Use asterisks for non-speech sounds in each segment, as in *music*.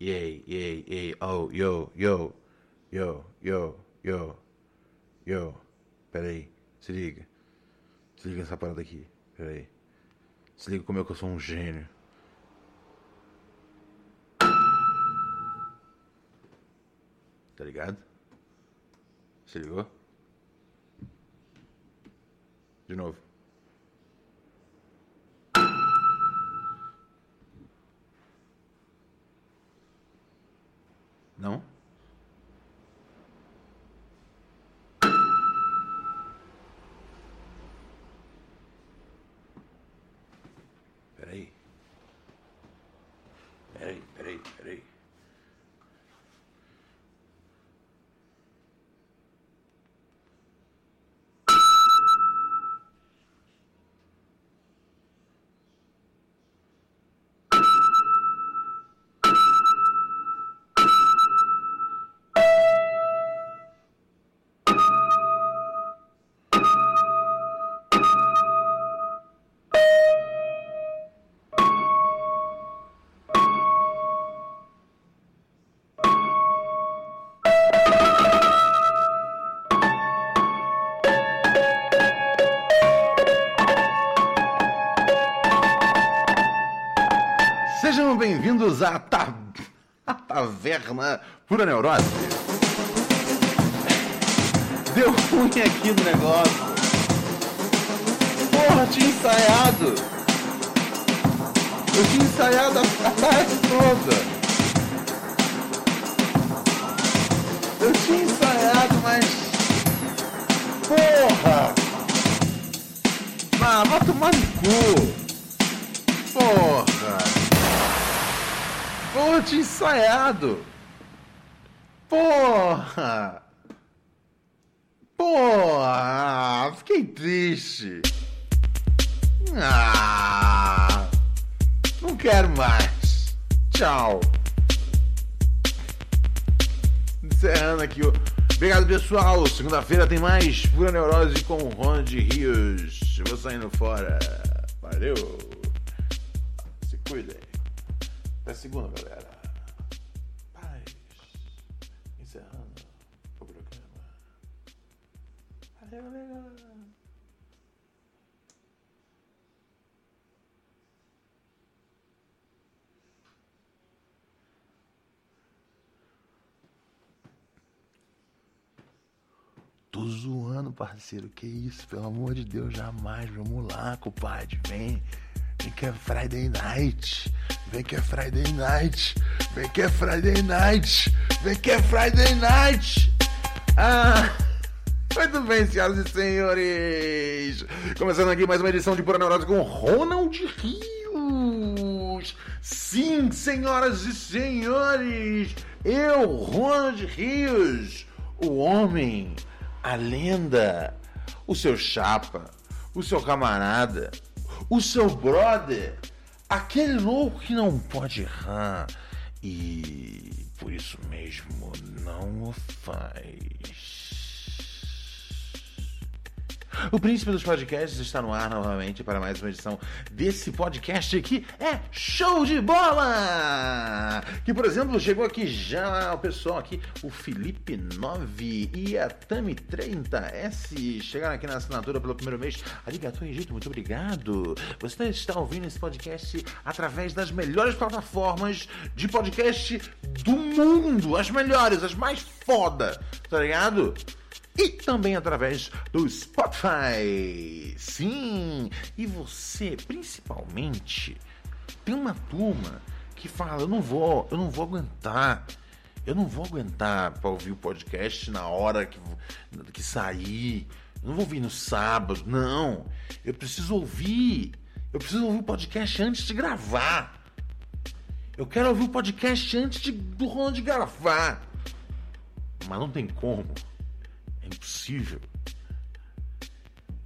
Yay, yay, yay, oh, yo, yo, yo, yo, yo, yo. Peraí, se liga. Se liga essa parada aqui. Peraí. Se liga como é que eu sou um gênio. Tá ligado? Se ligou? De novo. Não? Peraí. Peraí, peraí, peraí. Bem-vindos ta... à Taverna Pura Neurose. Deu ruim aqui no negócio. Porra, tinha ensaiado. Eu tinha ensaiado a, a tarde toda. Eu tinha ensaiado, mas. Porra! Ah, vai tomar no cu! Porra! Eu tinha ensaiado! Porra! Porra! Fiquei triste! Ah! Não quero mais! Tchau! Encerrando aqui o. Obrigado, pessoal! Segunda-feira tem mais Pura Neurose com o Ronald Rios. Vou saindo fora. Valeu! Se cuidem. Até segunda, galera. Tô zoando, parceiro. Que isso, pelo amor de Deus, jamais. Vamos lá, compadre. Vem. Vem que é Friday night. Vem que é Friday night. Vem que é Friday night. Vem que é Friday night. Ah. Muito bem, senhoras e senhores. Começando aqui mais uma edição de Pura Neurose com Ronald Rios. Sim, senhoras e senhores. Eu, Ronald Rios. O homem, a lenda, o seu chapa, o seu camarada, o seu brother, aquele louco que não pode errar e por isso mesmo não o faz. O Príncipe dos Podcasts está no ar novamente para mais uma edição desse podcast que é show de bola! Que, por exemplo, chegou aqui já o pessoal aqui, o Felipe 9 e a Tami 30S chegaram aqui na assinatura pelo primeiro mês. Arigato Egito, muito obrigado! Você está ouvindo esse podcast através das melhores plataformas de podcast do mundo, as melhores, as mais foda, tá ligado? E também através do Spotify. Sim, e você, principalmente, tem uma turma que fala: "Eu não vou, eu não vou aguentar. Eu não vou aguentar para ouvir o podcast na hora que que sair. Eu não vou ouvir no sábado, não. Eu preciso ouvir. Eu preciso ouvir o podcast antes de gravar. Eu quero ouvir o podcast antes de, do Ronald gravar. Mas não tem como. Impossível.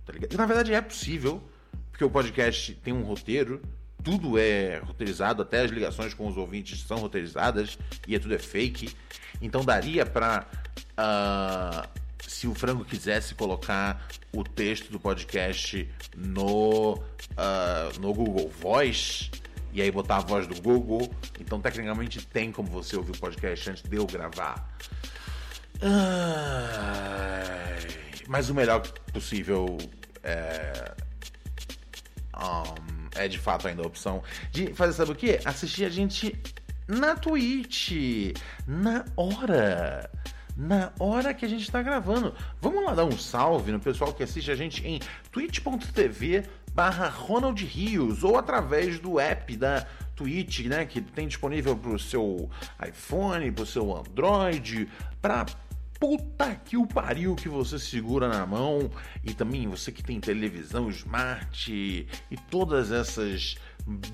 Tá ligado? Na verdade é possível, porque o podcast tem um roteiro, tudo é roteirizado, até as ligações com os ouvintes são roteirizadas e é tudo é fake. Então daria pra. Uh, se o frango quisesse colocar o texto do podcast no, uh, no Google Voice e aí botar a voz do Google, então tecnicamente tem como você ouvir o podcast antes de eu gravar. Mas o melhor possível é, um, é de fato ainda a opção de fazer sabe o que? Assistir a gente na Twitch, na hora na hora que a gente está gravando. Vamos lá dar um salve no pessoal que assiste a gente em twitch.tv barra Ronald Rios ou através do app da Twitch, né, que tem disponível para o seu iPhone, para o seu Android, para puta que o pariu que você segura na mão e também você que tem televisão smart e todas essas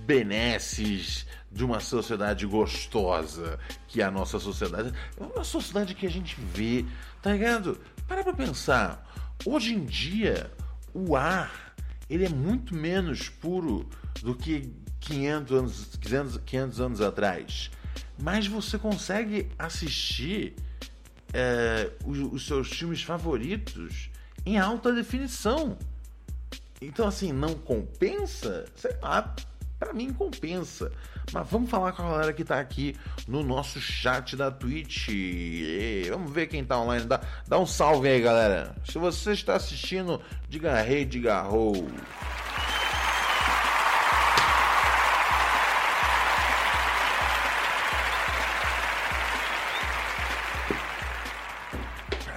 benesses de uma sociedade gostosa que é a nossa sociedade. É uma sociedade que a gente vê, tá ligado? Para pra pensar. Hoje em dia, o ar ele é muito menos puro do que 500 anos, 500, 500 anos atrás. Mas você consegue assistir é, os, os seus filmes favoritos em alta definição. Então, assim, não compensa? Sei lá, para mim compensa. Mas vamos falar com a galera que tá aqui no nosso chat da Twitch. E vamos ver quem tá online. Dá, dá um salve aí, galera. Se você está assistindo, diga rei, hey, diga ho.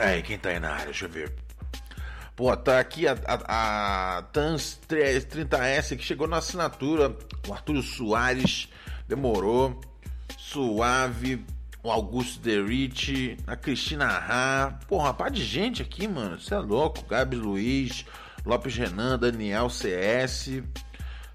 Aí, quem tá aí na área? Deixa eu ver. Pô, tá aqui a, a, a Tans 30S que chegou na assinatura. O Arthur Soares demorou. Suave. O Augusto Derich. A Cristina Rá. Pô, rapaz de gente aqui, mano. Você é louco. Gabi Luiz. Lopes Renan. Daniel CS.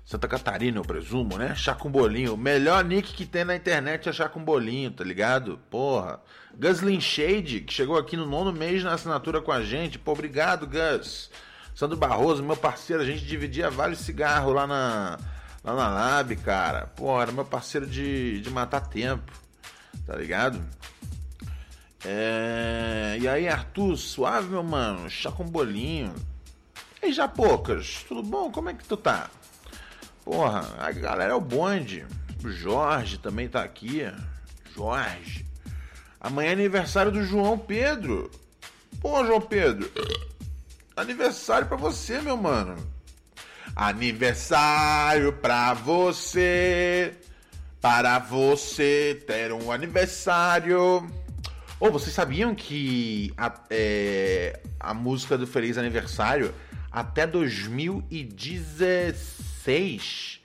Santa Catarina, eu presumo, né? Chá com bolinho. O melhor nick que tem na internet é chá com bolinho, tá ligado? Porra. Guslin Shade, que chegou aqui no nono mês na assinatura com a gente. Pô, obrigado, Gus. Sandro Barroso, meu parceiro, a gente dividia vários cigarros lá na, lá na Lab, cara. Pô, era meu parceiro de, de matar tempo, tá ligado? É... E aí, Arthur, suave, meu mano? Chá com bolinho. E aí, já poucas, tudo bom? Como é que tu tá? Porra, a galera é o bonde. O Jorge também tá aqui. Jorge. Amanhã é aniversário do João Pedro. Pô, João Pedro. Aniversário pra você, meu mano. Aniversário pra você. Para você ter um aniversário. Ou oh, vocês sabiam que a, é, a música do Feliz Aniversário até 2016 2006,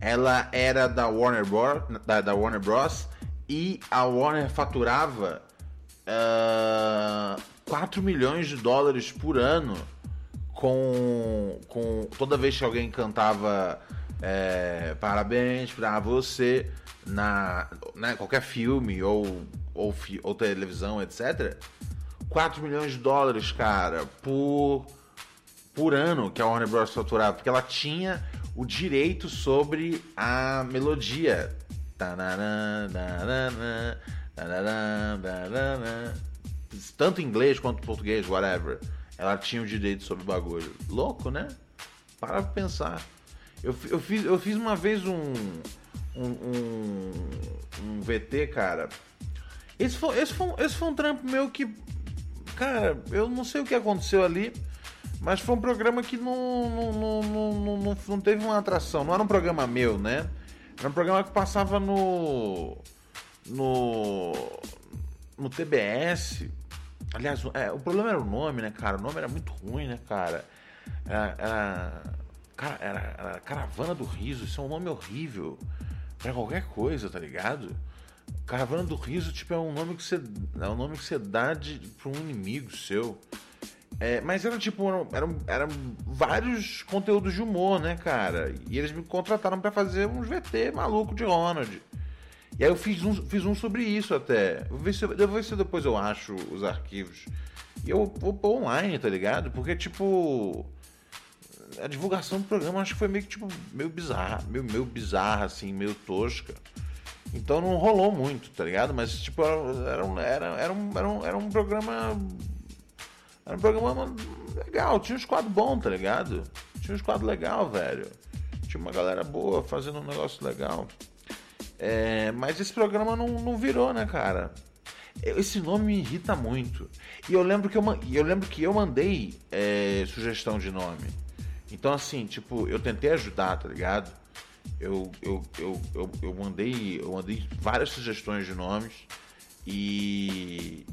ela era da Warner, Bros, da, da Warner Bros. E a Warner faturava uh, ah, 4 milhões de dólares por ano com, com toda vez que alguém cantava é, parabéns para você na né, qualquer filme ou, ou, ou televisão, etc. 4 milhões de dólares, cara, por, por ano que a Warner Bros. faturava, porque ela tinha o direito sobre a melodia. Tanto em inglês quanto em português, whatever. Ela tinha o direito sobre o bagulho. Louco, né? Para pra pensar. Eu, eu, fiz, eu fiz uma vez um, um, um, um VT, cara. Esse foi, esse, foi, esse foi um trampo meu que. Cara, eu não sei o que aconteceu ali. Mas foi um programa que não, não, não, não, não, teve uma atração. Não era um programa meu, né? Era um programa que passava no. No. No TBS. Aliás, é, o problema era o nome, né, cara? O nome era muito ruim, né, cara? Era. era, era, era Caravana do Riso. Isso é um nome horrível. Pra qualquer coisa, tá ligado? Caravana do Riso, tipo, é um nome que você. É um nome que você dá de, pra um inimigo seu. É, mas era tipo, eram, eram, eram, vários conteúdos de humor, né, cara? E eles me contrataram para fazer uns VT maluco de Ronald. E aí eu fiz um, fiz um sobre isso até. Vou ver, se, eu- ver se depois eu acho os arquivos. E eu vou pôr online, tá ligado? Porque, tipo. A divulgação do programa acho que foi meio que, tipo, meio bizarra. Meio, meio bizarra, assim, meio tosca. Então não rolou muito, tá ligado? Mas, tipo, era, era, era, era, um, era, um, era um programa. Era um programa legal, tinha uns quadros bons, tá ligado? Tinha uns quadros legal, velho. Tinha uma galera boa fazendo um negócio legal. É, mas esse programa não, não virou, né, cara? Esse nome me irrita muito. E eu lembro que eu, eu, lembro que eu mandei é, sugestão de nome. Então, assim, tipo, eu tentei ajudar, tá ligado? Eu, eu, eu, eu, eu mandei eu mandei várias sugestões de nomes e,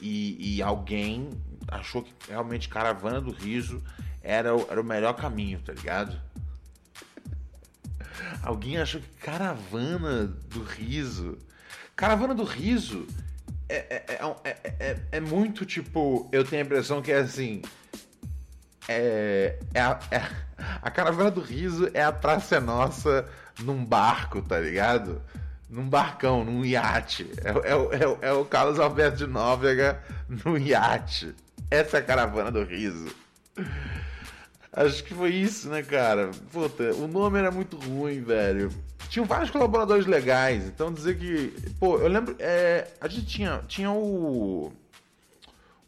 e, e alguém achou que realmente Caravana do Riso era, o- era o melhor caminho, tá ligado? *laughs* Alguém achou que Caravana do Riso. Caravana do Riso é, é, é, é, é, é muito tipo. Eu tenho a impressão que é assim. É, é, a, é a *laughs* Caravana do Riso é a Praça é Nossa num barco, tá ligado? Num barcão, num iate. É, o- é, é, é o Carlos Alberto de Nóbrega no iate. Essa é a Caravana do Riso. Acho que foi isso, né, cara? Puta, o nome era muito ruim, velho. Tinham vários colaboradores legais, então dizer que. Pô, eu lembro. é, a gente tinha, tinha o.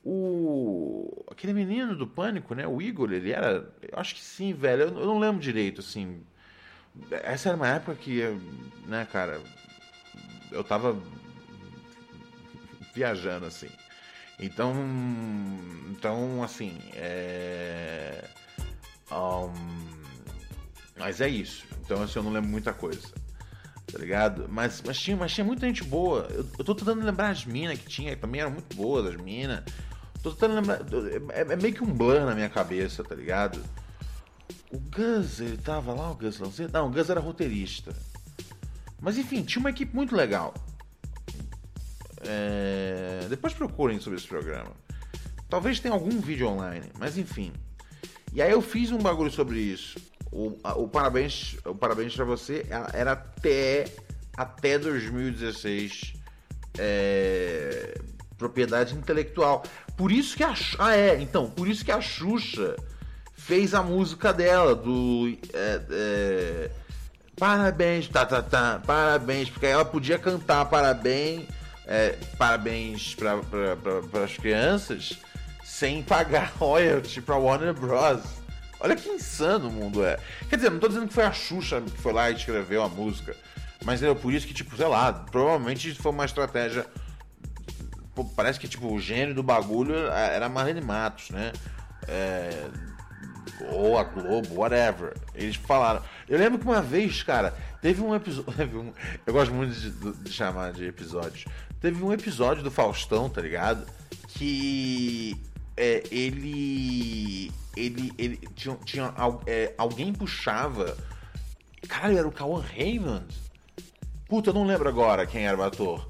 O. Aquele menino do pânico, né? O Igor, ele era. Eu acho que sim, velho. Eu, eu não lembro direito, assim. Essa era uma época que, né, cara. Eu tava viajando, assim. Então. Então, assim. É. Um, mas é isso. Então, assim, eu não lembro muita coisa. Tá ligado? Mas, mas, tinha, mas tinha muita gente boa. Eu, eu tô tentando lembrar as minas que tinha, que também eram muito boas, as minas. Tô tentando lembrar. É, é meio que um blur na minha cabeça, tá ligado? O Gus, ele tava lá, o Gus Lanzetta? Não, o Gus era roteirista. Mas enfim, tinha uma equipe muito legal. É, Depois procurem sobre esse programa. Talvez tenha algum vídeo online, mas enfim. E aí eu fiz um bagulho sobre isso. O, o parabéns, o parabéns para você era- era até até 2016 é, propriedade intelectual. Por isso que a ah é, então por isso que a Xuxa fez a música dela do é, é, parabéns tá tá tá parabéns porque ela podia cantar parabéns é, parabéns para as crianças sem pagar *laughs* royalty pra Warner Bros. Olha que insano o mundo é. Quer dizer, não tô dizendo que foi a Xuxa que foi lá e escreveu a música. Mas é por isso que, tipo, sei lá, provavelmente foi uma estratégia. Pô, parece que, tipo, o gênio do bagulho era a Marlene Matos, né? É, ou a Globo, whatever. Eles falaram. Eu lembro que uma vez, cara, teve um episódio. *laughs* um- eu gosto muito de, de chamar de episódios. Teve um episódio do Faustão, tá ligado? Que é, ele. Ele. ele tinha, tinha é, alguém puxava. Caralho, era o Cauã Raymond? Puta, eu não lembro agora quem era o ator.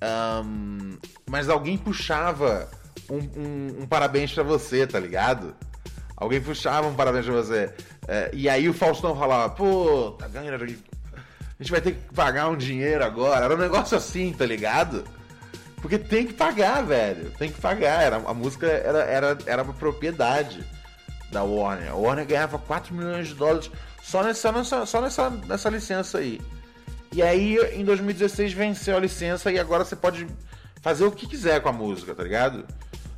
Ahn, mas alguém puxava um, um- um parabéns pra você, tá ligado? Alguém puxava um parabéns pra você. É, e aí o Faustão falava, pô, tá ganhando. A gente vai ter que pagar um dinheiro agora. Era um negócio assim, tá ligado? Porque tem que pagar, velho. Tem que pagar. Era, a música era, era, era uma propriedade da Warner. A Warner ganhava 4 milhões de dólares só nessa, nessa, só nessa, nessa licença aí. E aí, em 2016, venceu a licença e agora você pode fazer o que quiser com a música, tá ligado?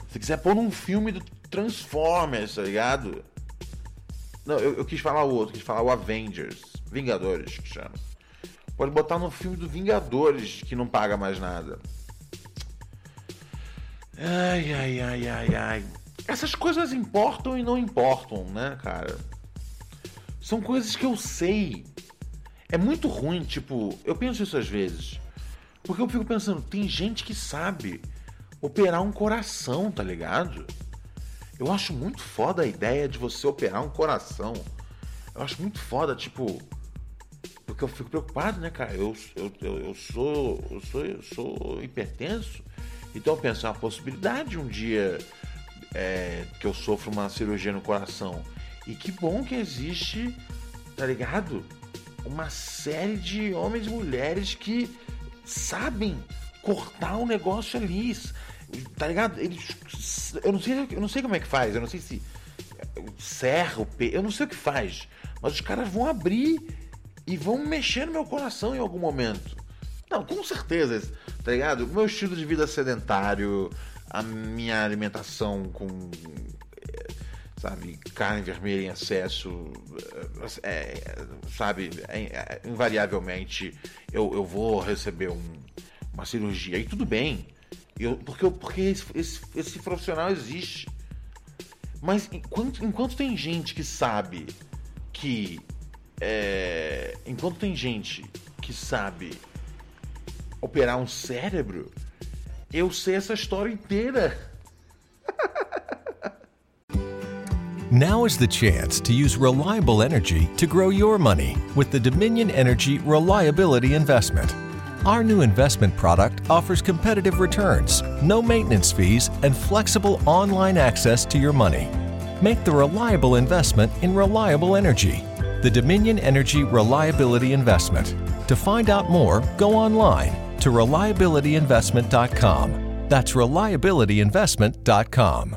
Se quiser pôr num filme do Transformers, tá ligado? Não, eu, eu quis falar o outro, quis falar o Avengers. Vingadores, que chama. Pode botar no filme do Vingadores, que não paga mais nada. Ai, ai, ai, ai, ai. Essas coisas importam e não importam, né, cara? São coisas que eu sei. É muito ruim, tipo, eu penso isso às vezes. Porque eu fico pensando, tem gente que sabe operar um coração, tá ligado? Eu acho muito foda a ideia de você operar um coração. Eu acho muito foda, tipo. Porque eu fico preocupado, né, cara? Eu, eu, eu, eu sou. Eu sou. Eu sou hipertenso. Então eu penso, é uma possibilidade um dia é, que eu sofro uma cirurgia no coração. E que bom que existe, tá ligado? Uma série de homens e mulheres que sabem cortar o negócio ali. Tá ligado? Eles. Eu não sei, eu não sei como é que faz, eu não sei se serra o pe... eu não sei o que faz, mas os caras vão abrir e vão mexer no meu coração em algum momento. Não, com certeza, tá ligado? O meu estilo de vida sedentário, a minha alimentação com sabe, carne vermelha em excesso, é, sabe, é, é, invariavelmente eu, eu vou receber um, uma cirurgia e tudo bem, eu, porque, porque esse, esse, esse profissional existe. Mas enquanto, enquanto tem gente que sabe que. É, enquanto tem gente que sabe operar um cérebro, eu sei essa história inteira. *laughs* Now is the chance to use reliable energy to grow your money with the Dominion Energy Reliability Investment. Our new investment product offers competitive returns, no maintenance fees, and flexible online access to your money. Make the reliable investment in reliable energy. The Dominion Energy Reliability Investment. To find out more, go online to reliabilityinvestment.com. That's reliabilityinvestment.com.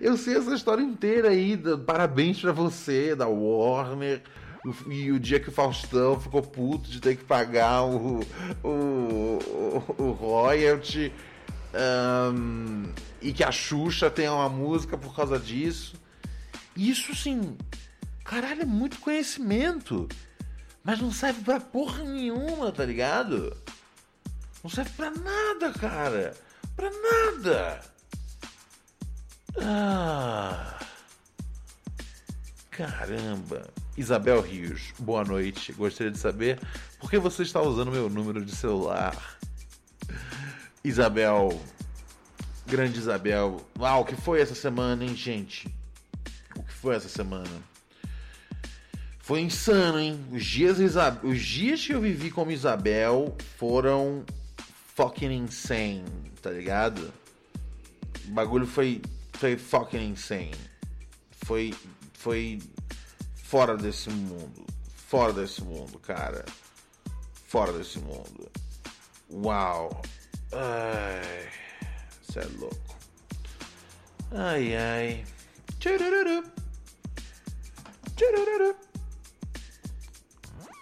Eu sei essa história inteira aí. Parabéns para você, da Warner. E o dia que o Faustão ficou puto de ter que pagar o, o, o, o royalty. Um, e que a Xuxa tem uma música por causa disso. Isso sim, caralho, é muito conhecimento. Mas não serve pra porra nenhuma, tá ligado? Não serve pra nada, cara. Pra nada. Ah. Caramba. Isabel Rios, boa noite. Gostaria de saber por que você está usando meu número de celular. Isabel, grande Isabel. Ah, o que foi essa semana, hein, gente? O que foi essa semana? Foi insano, hein? Os dias, Os dias que eu vivi como Isabel foram fucking insane, tá ligado? O bagulho foi foi fucking insane. Foi, foi fora desse mundo. Fora desse mundo, cara. Fora desse mundo. Uau. Ai. Você é louco. Ai, ai. Tchururu. Tchururu.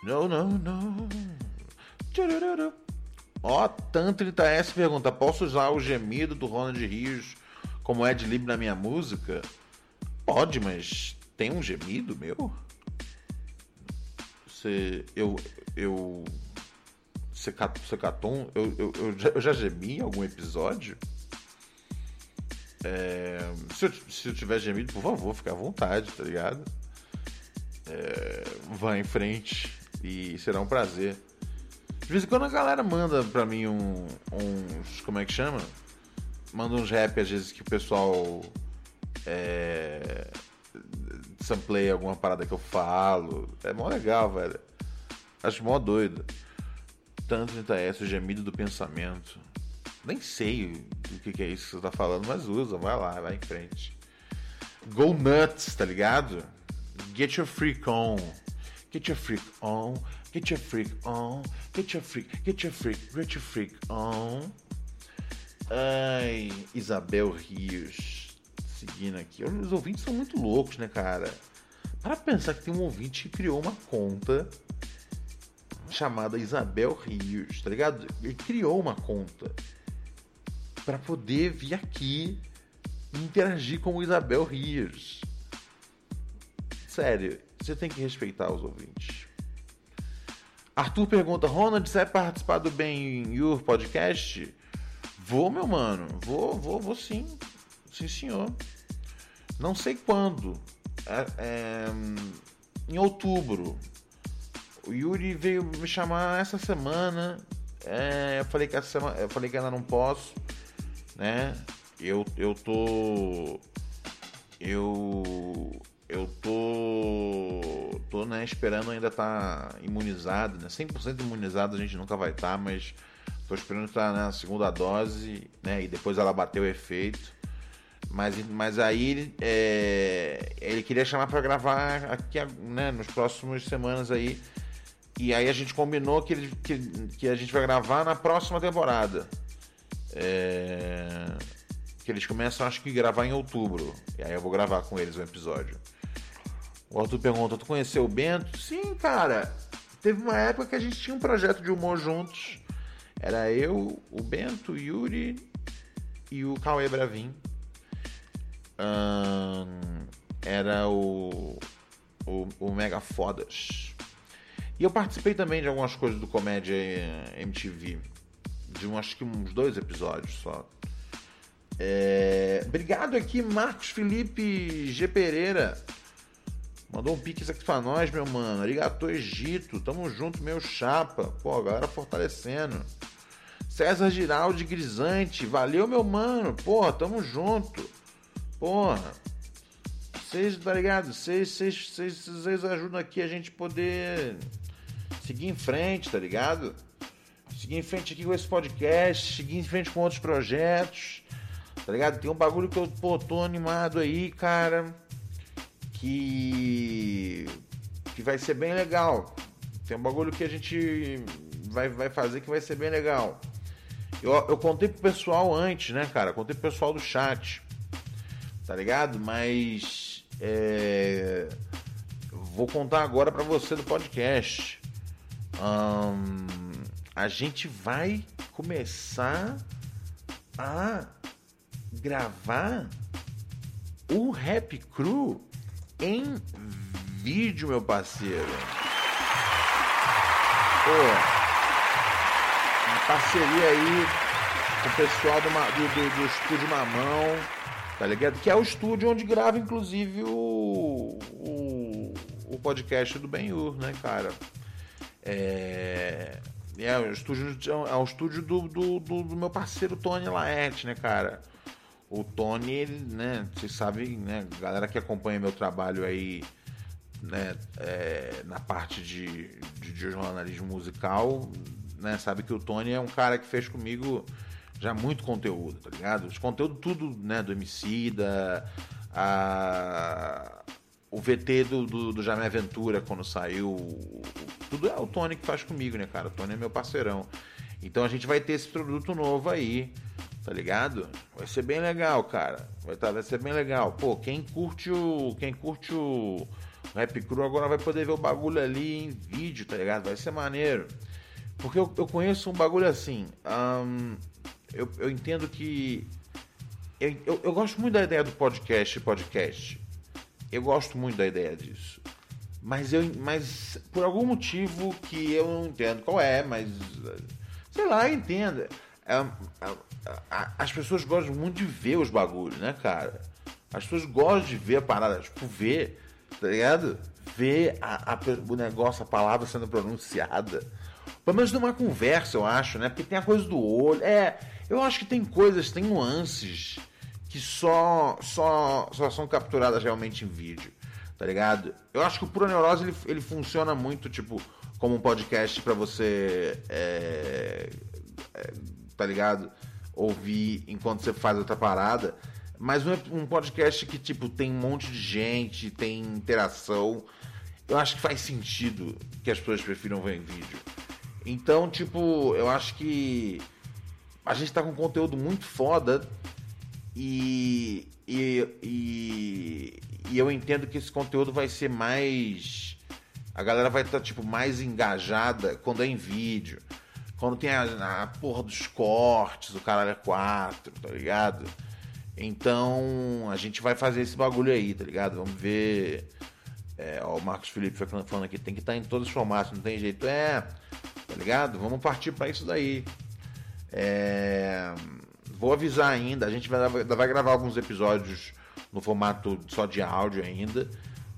Não, não, não. Ó, Tantrita S pergunta: Posso usar o gemido do Ronald Rios como Ed Lib na minha música? Pode, mas tem um gemido meu? Você. Eu. Eu. Você catou eu, eu, eu, já, eu já gemi em algum episódio? É, se, eu, se eu tiver gemido, por favor, fique à vontade, tá ligado? É, vá em frente e será um prazer. De vez em quando a galera manda pra mim um, uns. Como é que chama? Manda uns rap às vezes que o pessoal é, sampleia alguma parada que eu falo. É mó legal, velho. Acho mó doido. Tanto S, o gemido do pensamento. Nem sei o que, que é isso que você tá falando, mas usa, vai lá, vai em frente. Go nuts, tá ligado? Get your freak on. Get your freak on. Get your freak on. Get your freak. Get your freak. Get your freak on. Ai, Isabel Rios. Seguindo aqui. Os ouvintes são muito loucos, né, cara? Para pensar que tem um ouvinte que criou uma conta chamada Isabel Rios, tá ligado? Ele criou uma conta para poder vir aqui e interagir com o Isabel Rios. Sério, você tem que respeitar os ouvintes. Arthur pergunta: Ronald, você vai participar do Ben Your Podcast? Vou, meu mano. Vou, vou, vou sim. Sim, senhor. Não sei quando. É, é, em outubro. o Yuri veio me chamar essa semana. É, eu falei que essa semana, eu falei que ainda não posso, né? Eu, eu tô eu eu tô tô né, esperando ainda estar tá imunizado, né? 100% imunizado a gente nunca vai estar, tá, mas tô esperando estar tá na segunda dose, né? E depois ela bateu o efeito. Mas, mas aí é, ele queria chamar para gravar aqui, né, nos próximos semanas aí. E aí a gente combinou que, ele, que, que a gente vai gravar na próxima temporada. É, que eles começam, acho que, gravar em outubro. E aí eu vou gravar com eles um episódio. O Arthur pergunta: Tu conheceu o Bento? Sim, cara. Teve uma época que a gente tinha um projeto de humor juntos. Era eu, o Bento, o Yuri e o Cauê Bravin. Era o, o, o Mega Fodas. E eu participei também de algumas coisas do Comédia MTV. De um, acho que uns dois episódios só. É... Obrigado aqui, Marcos Felipe G. Pereira. Mandou um pix aqui pra nós, meu mano. Arigato Egito. Tamo junto, meu chapa. Pô, a galera fortalecendo. César Giraldi Grisante. Valeu, meu mano. Porra, tamo junto. Porra. Vocês, tá ligado? Vocês ajudam aqui a gente poder seguir em frente, tá ligado? Seguir em frente aqui com esse podcast, seguir em frente com outros projetos, tá ligado? Tem um bagulho que eu pô, tô animado aí, cara, que que vai ser bem legal. Tem um bagulho que a gente vai, vai fazer que vai ser bem legal. Eu, eu contei pro pessoal antes, né, cara? Contei pro pessoal do chat, tá ligado? Mas é, vou contar agora para você do podcast a gente vai começar a gravar o Rap Crew em vídeo, meu parceiro. Pô, uma parceria aí com o pessoal do, do, do, do Estúdio Mamão, tá ligado? Que é o estúdio onde grava, inclusive, o, o, o podcast do Ben-Hur, né, cara? É, é, o estúdio, é o estúdio do, do, do, do meu parceiro Tony Laerte, né, cara? O Tony, ele, né, vocês sabem, né, galera que acompanha meu trabalho aí, né, é, na parte de, de, de, jornalismo musical, né, sabe que o Tony é um cara que fez comigo já muito conteúdo, tá ligado? Os conteúdo tudo, né, do MC, da a, o VT do, do, do Jamé Aventura, quando saiu. Tudo é o Tony que faz comigo, né, cara? O Tony é meu parceirão. Então a gente vai ter esse produto novo aí, tá ligado? Vai ser bem legal, cara. Vai, tá, vai ser bem legal. Pô, quem curte o. Quem curte o Rap Cru agora vai poder ver o bagulho ali em vídeo, tá ligado? Vai ser maneiro. Porque eu, eu conheço um bagulho assim. Eu, eu entendo que. Eu, eu, eu gosto muito da ideia do podcast podcast. Eu gosto muito da ideia disso. Mas eu, mas por algum motivo que eu não entendo qual é, mas sei lá, entenda. É, é, as pessoas gostam muito de ver os bagulhos, né, cara? As pessoas gostam de ver a parada, tipo, ver, tá ligado? Ver a, a, o negócio, a palavra sendo pronunciada. Pelo menos numa conversa, eu acho, né? Porque tem a coisa do olho. É, eu acho que tem coisas, tem nuances que só, só, só são capturadas realmente em vídeo, tá ligado? Eu acho que o Pura Neurose ele, ele funciona muito, tipo, como um podcast para você, é, é, tá ligado? Ouvir enquanto você faz outra parada. Mas um podcast que, tipo, tem um monte de gente, tem interação. Eu acho que faz sentido que as pessoas prefiram ver em vídeo. Então, tipo, eu acho que a gente tá com conteúdo muito foda e, e, e, e, eu entendo que esse conteúdo vai ser mais. A galera vai estar tá, tipo, mais engajada quando é em vídeo. Quando tem a, a porra dos cortes, o caralho é 4, tá ligado? Então a gente vai fazer esse bagulho aí, tá ligado? Vamos ver. É, ó, o Marcos Felipe falando aqui, tem que estar tá em todos os formatos, não tem jeito. É, tá ligado? Vamos partir para isso daí. É. Vou avisar ainda, a gente vai, vai gravar alguns episódios no formato só de áudio ainda.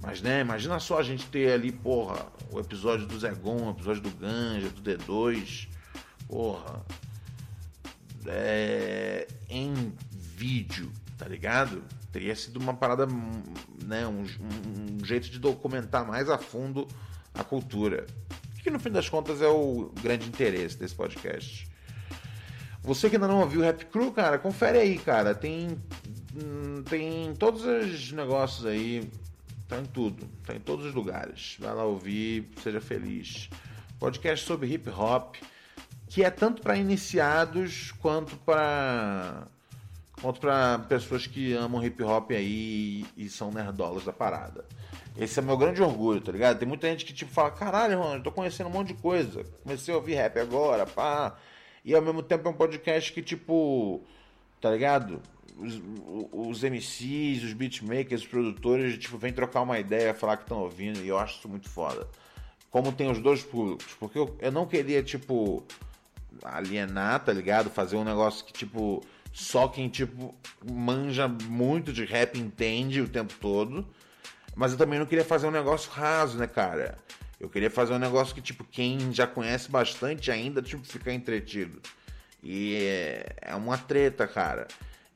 Mas, né, imagina só a gente ter ali, porra, o episódio do Zegon, o episódio do Ganja, do D2, porra, é, em vídeo, tá ligado? Teria sido uma parada, né, um, um, jeito de documentar mais a fundo a cultura. Que no fim das contas é o grande interesse desse podcast. Você que ainda não ouviu o Rap Crew, cara, confere aí, cara. Tem, hum, tem todos os negócios aí. Tá em tudo. Tá em todos os lugares. Vai lá ouvir, seja feliz. Podcast sobre hip hop que é tanto para iniciados quanto para quanto para pessoas que amam hip hop aí e são nerdolas da parada. Esse é meu grande orgulho, tá ligado? Tem muita gente que tipo fala, caralho, mano, tô conhecendo um monte de coisa. Comecei a ouvir rap agora, pá. E ao mesmo tempo é um podcast que, tipo, tá ligado? Os, os MCs, os beatmakers, os produtores, tipo, vem trocar uma ideia, falar que estão ouvindo, e eu acho isso muito foda. Como tem os dois públicos, porque eu, eu não queria, tipo, alienar, tá ligado? Fazer um negócio que, tipo, só quem, tipo, manja muito de rap entende o tempo todo. Mas eu também não queria fazer um negócio raso, né, cara? Eu queria fazer um negócio que, tipo, quem já conhece bastante ainda, tipo, fica entretido. E é, é uma treta, cara.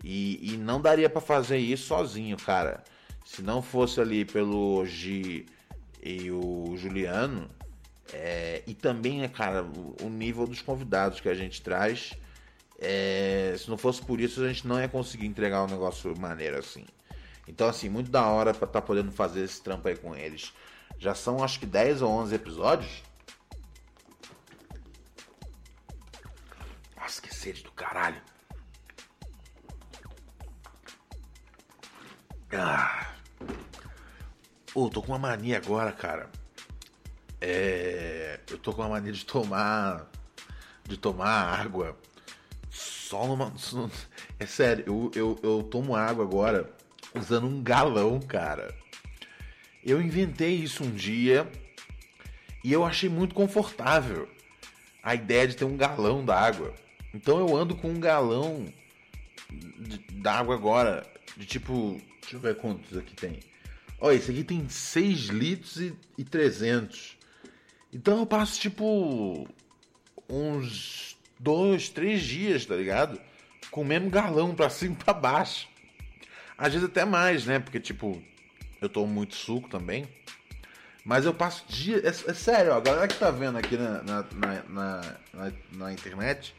E, e não daria para fazer isso sozinho, cara. Se não fosse ali pelo G e o Juliano, é, e também, né, cara, o, nível dos convidados que a gente traz. É, se não fosse por isso, a gente não ia conseguir entregar um negócio maneiro assim. Então, assim, muito da hora pra estar tá podendo fazer esse trampo aí com eles. Já são acho que 10 ou 11 episódios. Nossa, que sede do caralho. Ah. Pô, tô com uma mania agora, cara. É, eu tô com uma mania de tomar de tomar água só numa. É sério, eu, eu, eu tomo água agora usando um galão, cara. Eu inventei isso um dia e eu achei muito confortável a ideia de ter um galão d'água. Então eu ando com um galão d'água agora, de tipo, deixa eu ver quantos aqui tem. Olha, esse aqui tem 6 litros e, e 300. Então eu passo tipo uns dois, três dias, tá ligado? Com o mesmo galão pra cima e pra baixo. Às vezes até mais, né? Porque, tipo, eu tomo muito suco também. Mas eu passo dias. É, é, sério, ó, a galera que tá vendo aqui na, na, na, na, na internet,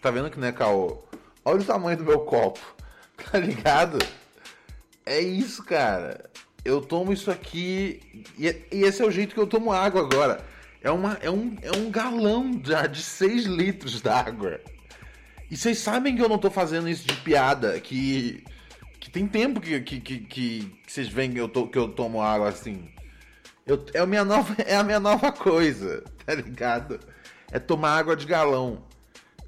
tá vendo que, né, Caô? Olha o tamanho do meu copo, *laughs* tá ligado? É isso, cara. Eu tomo isso aqui. E, e esse é o jeito que eu tomo água agora. É, uma, é, um, é um galão de 6 litros d'água. E vocês sabem que eu não tô fazendo isso de piada, que, que tem tempo que, que, que, que vocês veem que eu, to, que eu tomo água assim. Eu, é, a minha nova, *laughs* é a minha nova coisa, tá ligado? É tomar água de galão.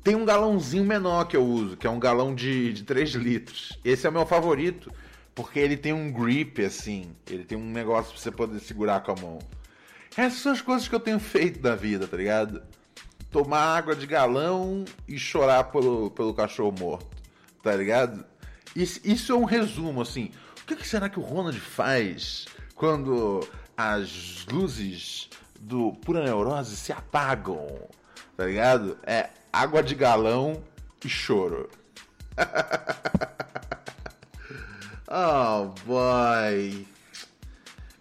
Tem um galãozinho menor que eu uso, que é um galão de, de 3 litros. Esse é o meu favorito, porque ele tem um grip assim. Ele tem um negócio pra você poder segurar com a mão. Essas são as coisas que eu tenho feito da vida, tá ligado? Tomar água de galão e chorar pelo, pelo cachorro morto, tá ligado? Isso, isso é um resumo, assim. O que, que será que o Ronald faz quando as luzes do Pura Neurose se apagam? Tá ligado? É água de galão e choro. *laughs* oh, boy.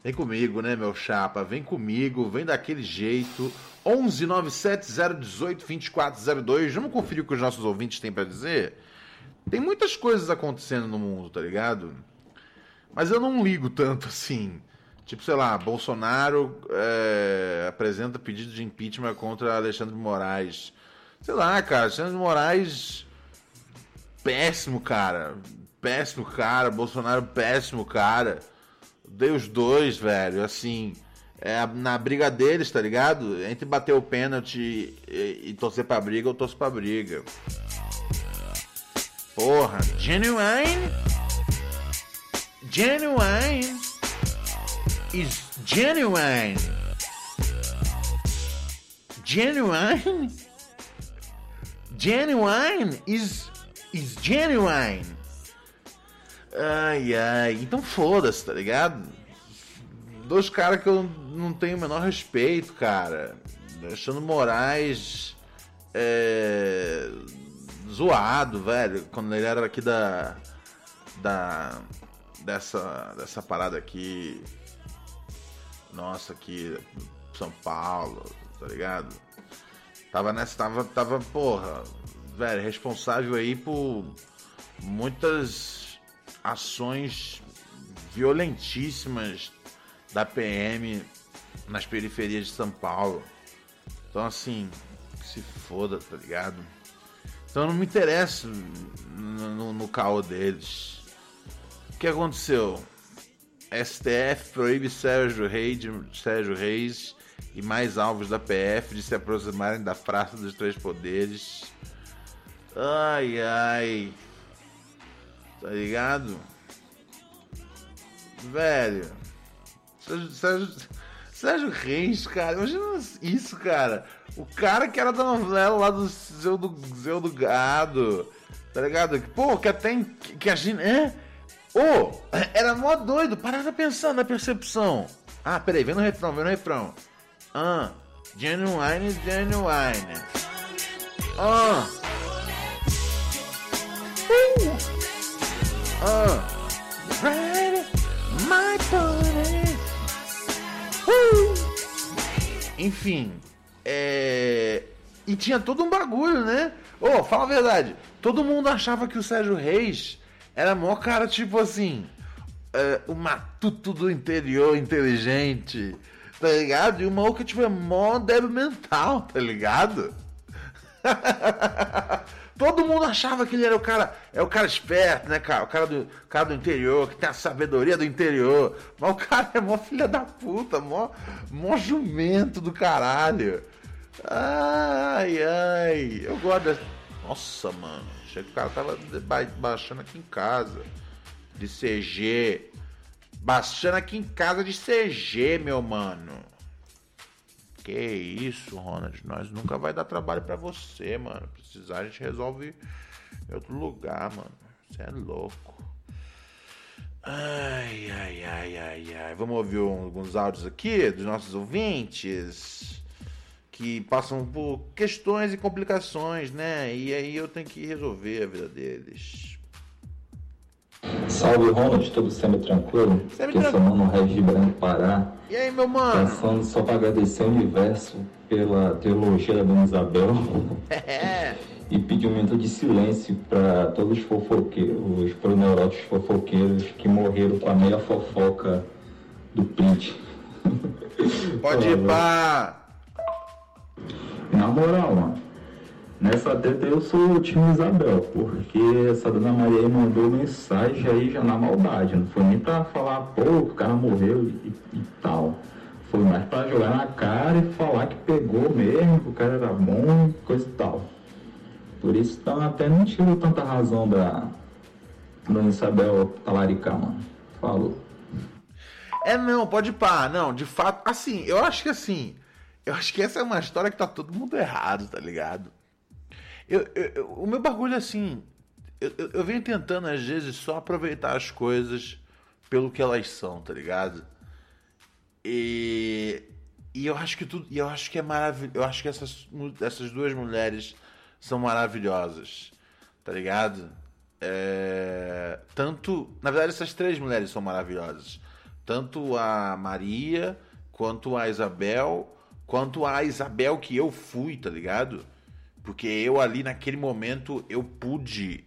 Vem comigo, né, meu chapa? Vem comigo, vem daquele jeito. 11 97 018 2402. Vamos conferir o que os nossos ouvintes têm para dizer? Tem muitas coisas acontecendo no mundo, tá ligado? Mas eu não ligo tanto assim. Tipo, sei lá, Bolsonaro é, apresenta pedido de impeachment contra Alexandre de Moraes. Sei lá, cara, Alexandre de Moraes. Péssimo, cara. Péssimo cara. Bolsonaro, péssimo cara. Dei os dois, velho. Assim, é, na briga deles, tá ligado? Entre bater o pênalti e, e torcer pra briga, eu torço pra briga. Porra, genuine. Genuine is genuine. Genuine. Genuine is is genuine. Ai, ai. Então foda-se, tá ligado? dois caras que eu não tenho o menor respeito, cara. Alexandre Moraes é, zoado, velho. Quando ele era aqui da. da dessa, dessa parada aqui. Nossa, aqui. São Paulo, tá ligado? Tava nessa. Tava, tava porra, velho, responsável aí por muitas ações violentíssimas da PM nas periferias de São Paulo. Então, assim, se foda, tá ligado? Então não me interesso no, no, no caô deles. O que aconteceu? STF proíbe Sérgio Reis, Sérgio Reis e mais alvos da PF de se aproximarem da Praça dos Três Poderes. Ai, ai. Tá ligado? Velho. Sérgio, Sérgio, Sérgio Reis, cara. Imagina isso, cara. O cara que era da novela lá do Zeu do, Zeu do Gado. Tá ligado? Pô, que até. Que a gente. É? Ô, oh, era mó doido. Parada pensando na percepção. Ah, peraí, vem no refrão, vem no refrão. Ah, genuine, genuine. Ah. Uh. Ah. Ready, my. Uh. Enfim, é... E tinha todo um bagulho, né? Ô, oh, fala a verdade. Todo mundo achava que o Sérgio Reis era mó cara, tipo assim. É, o matuto do interior inteligente, tá ligado? E o maluco, tipo, é mó débil mental, tá ligado? *laughs* Todo mundo achava que ele era o cara, é o cara esperto, né, cara? O cara do, cara do interior, que tem a sabedoria do interior. Mas o cara é mó filha da puta, mó, mó jumento do caralho. Ai, ai. Eu gosto dessa. Nossa, mano. Achei que o cara tava baixando aqui em casa. De CG. Baixando aqui em casa de CG, meu mano. Que isso, Ronald. Nós nunca vai dar trabalho para você, mano. Precisar, a gente resolve em outro lugar, mano. Você é louco. Ai, ai, ai, ai, ai. Vamos ouvir alguns áudios aqui dos nossos ouvintes que passam por questões e complicações, né? E aí eu tenho que resolver a vida deles. Salve Ronald, tudo sempre tranquilo? Sempre Aqui é mano Regis Branco Pará. E aí, meu mano? Passando só para agradecer o universo pela teologia da Dona Isabel. É. e pedir um momento de silêncio para todos os fofoqueiros, os proneuróticos fofoqueiros que morreram com a meia fofoca do print. Pode ir pá! Na moral, mano, nessa treta eu sou o time Isabel, porque essa dona Maria aí mandou mensagem aí já na maldade, não foi nem pra falar, pô, o cara morreu e, e tal. Foi mais pra jogar na cara e falar que pegou mesmo, que o cara era bom, coisa e tal. Por isso então, até não tiro tanta razão da Dona Isabel talaricar, mano. Falou. É não, pode pá, não, de fato, assim, eu acho que assim, eu acho que essa é uma história que tá todo mundo errado, tá ligado? Eu, eu, o meu bagulho é assim. Eu, eu, venho tentando, às vezes, só aproveitar as coisas pelo que elas são, tá ligado? E, e eu acho que tudo. E eu acho que é maravilhoso. Eu acho que essas, essas duas mulheres são maravilhosas, tá ligado? É, tanto. Na verdade, essas três mulheres são maravilhosas. Tanto a Maria, quanto a Isabel quanto a Isabel que eu fui, tá ligado? Porque eu ali naquele momento eu pude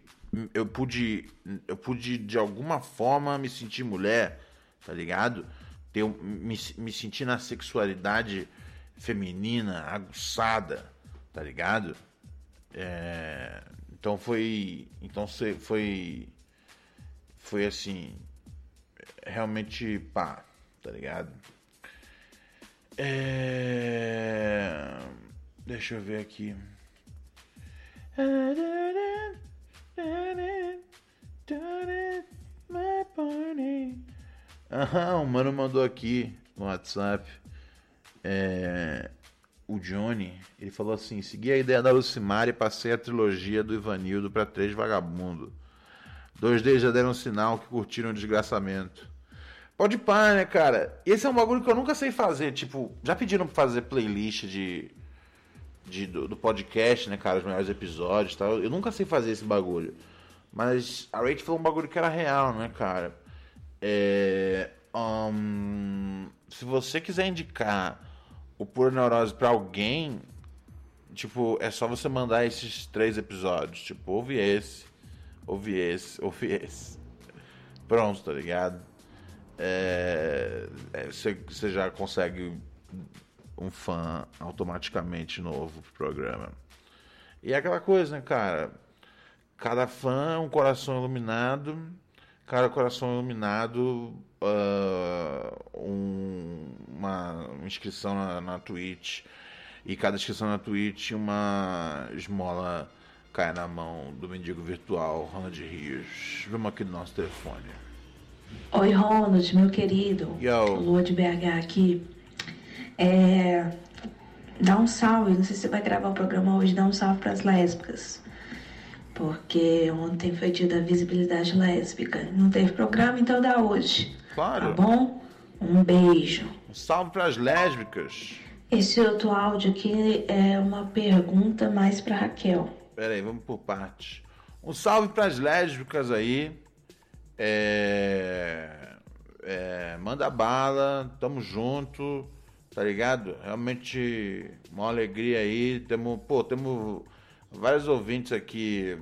eu pude eu pude de alguma forma me sentir mulher, tá ligado? Ter, me, me sentir na sexualidade feminina aguçada, tá ligado? É, então foi então foi foi assim realmente pá, tá ligado? É... Deixa eu ver aqui. Aham, o mano mandou aqui no WhatsApp. É, o Johnny, ele falou assim: segui a ideia da Lucimar e passei a trilogia do Ivanildo para três vagabundo. Dois deles já deram sinal que curtiram o desgraçamento. Pode pá, né, cara? Esse é um bagulho que eu nunca sei fazer. Tipo, já pediram pra fazer playlist de. De do, do podcast, né, cara? Os melhores episódios e tal. Eu nunca sei fazer esse bagulho. Mas a Rachel falou um bagulho que era real, né, cara? É. hum, se você quiser indicar o Pura Neurose pra alguém, tipo, é só você mandar esses três episódios. Tipo, ouve esse, ouve esse, *laughs* ouve esse. Pronto, tá ligado? É, é, você, você já consegue um fã automaticamente novo pro programa. E é aquela coisa, né, cara? Cada fã é um coração iluminado, cada coração iluminado, ah, um- uma inscrição na, na Twitch, e cada inscrição na Twitch, uma esmola cai na mão do mendigo virtual, Ronald Rios. Vamos aqui no nosso telefone. Oi, Ronald, meu querido. Yo. Lua de BH aqui. É, Dá um salve, não sei se você vai gravar o programa hoje, dá um salve pras lésbicas. Porque ontem foi dia da visibilidade lésbica. Não teve programa, então dá hoje. Claro. Tá bom? Um beijo. Um salve pras lésbicas. Esse outro áudio aqui é uma pergunta mais pra Raquel. Pera aí, vamos por partes. Um salve pras lésbicas aí. É... é, Manda bala, tamo junto, tá ligado? Realmente uma alegria aí. Temos, pô, temos vários ouvintes aqui.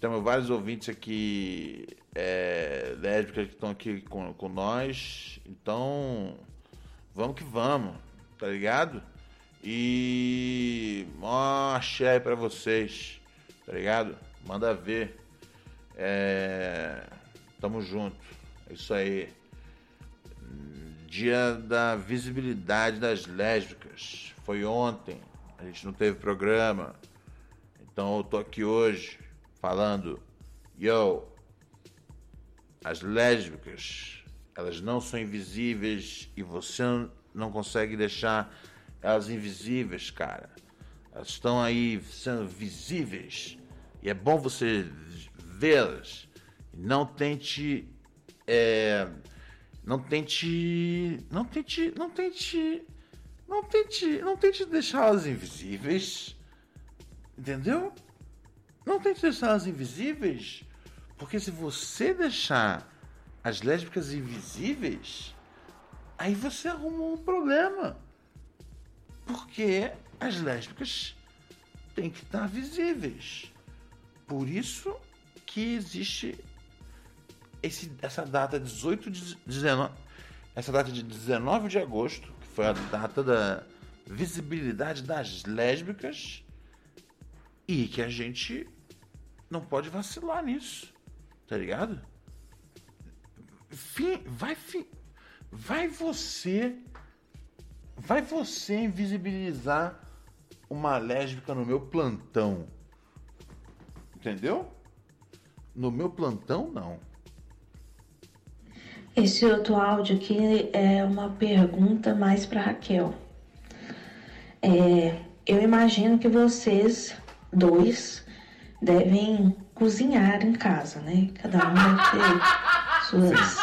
Temos vários ouvintes aqui é, lésbicas que estão aqui com, com nós. Então, vamos que vamos, tá ligado? E ó, axé pra vocês, tá ligado? Manda ver. É, tamo junto. É isso aí. Dia da visibilidade das lésbicas. Foi ontem. A gente não teve programa. Então eu tô aqui hoje falando. Yo, as lésbicas, elas não são invisíveis e você não consegue deixar elas invisíveis, cara. Elas estão aí sendo visíveis e é bom você vê-las. Não tente, é, não tente, não tente, não tente, não tente, não tente deixá-las invisíveis, entendeu? Não tente deixá-las invisíveis, porque se você deixar as lésbicas invisíveis, aí você arruma um problema. Porque as lésbicas têm que estar visíveis. Por isso que existe esse, essa data 18 de 19, essa data de 19 de agosto, que foi a data da visibilidade das lésbicas e que a gente não pode vacilar nisso. Tá ligado? Fim, vai, fi- vai você, vai você invisibilizar uma lésbica no meu plantão. Entendeu? No meu plantão, não. Esse outro áudio aqui é uma pergunta mais para Raquel. É, eu imagino que vocês dois devem cozinhar em casa, né? Cada um deve ter *laughs* suas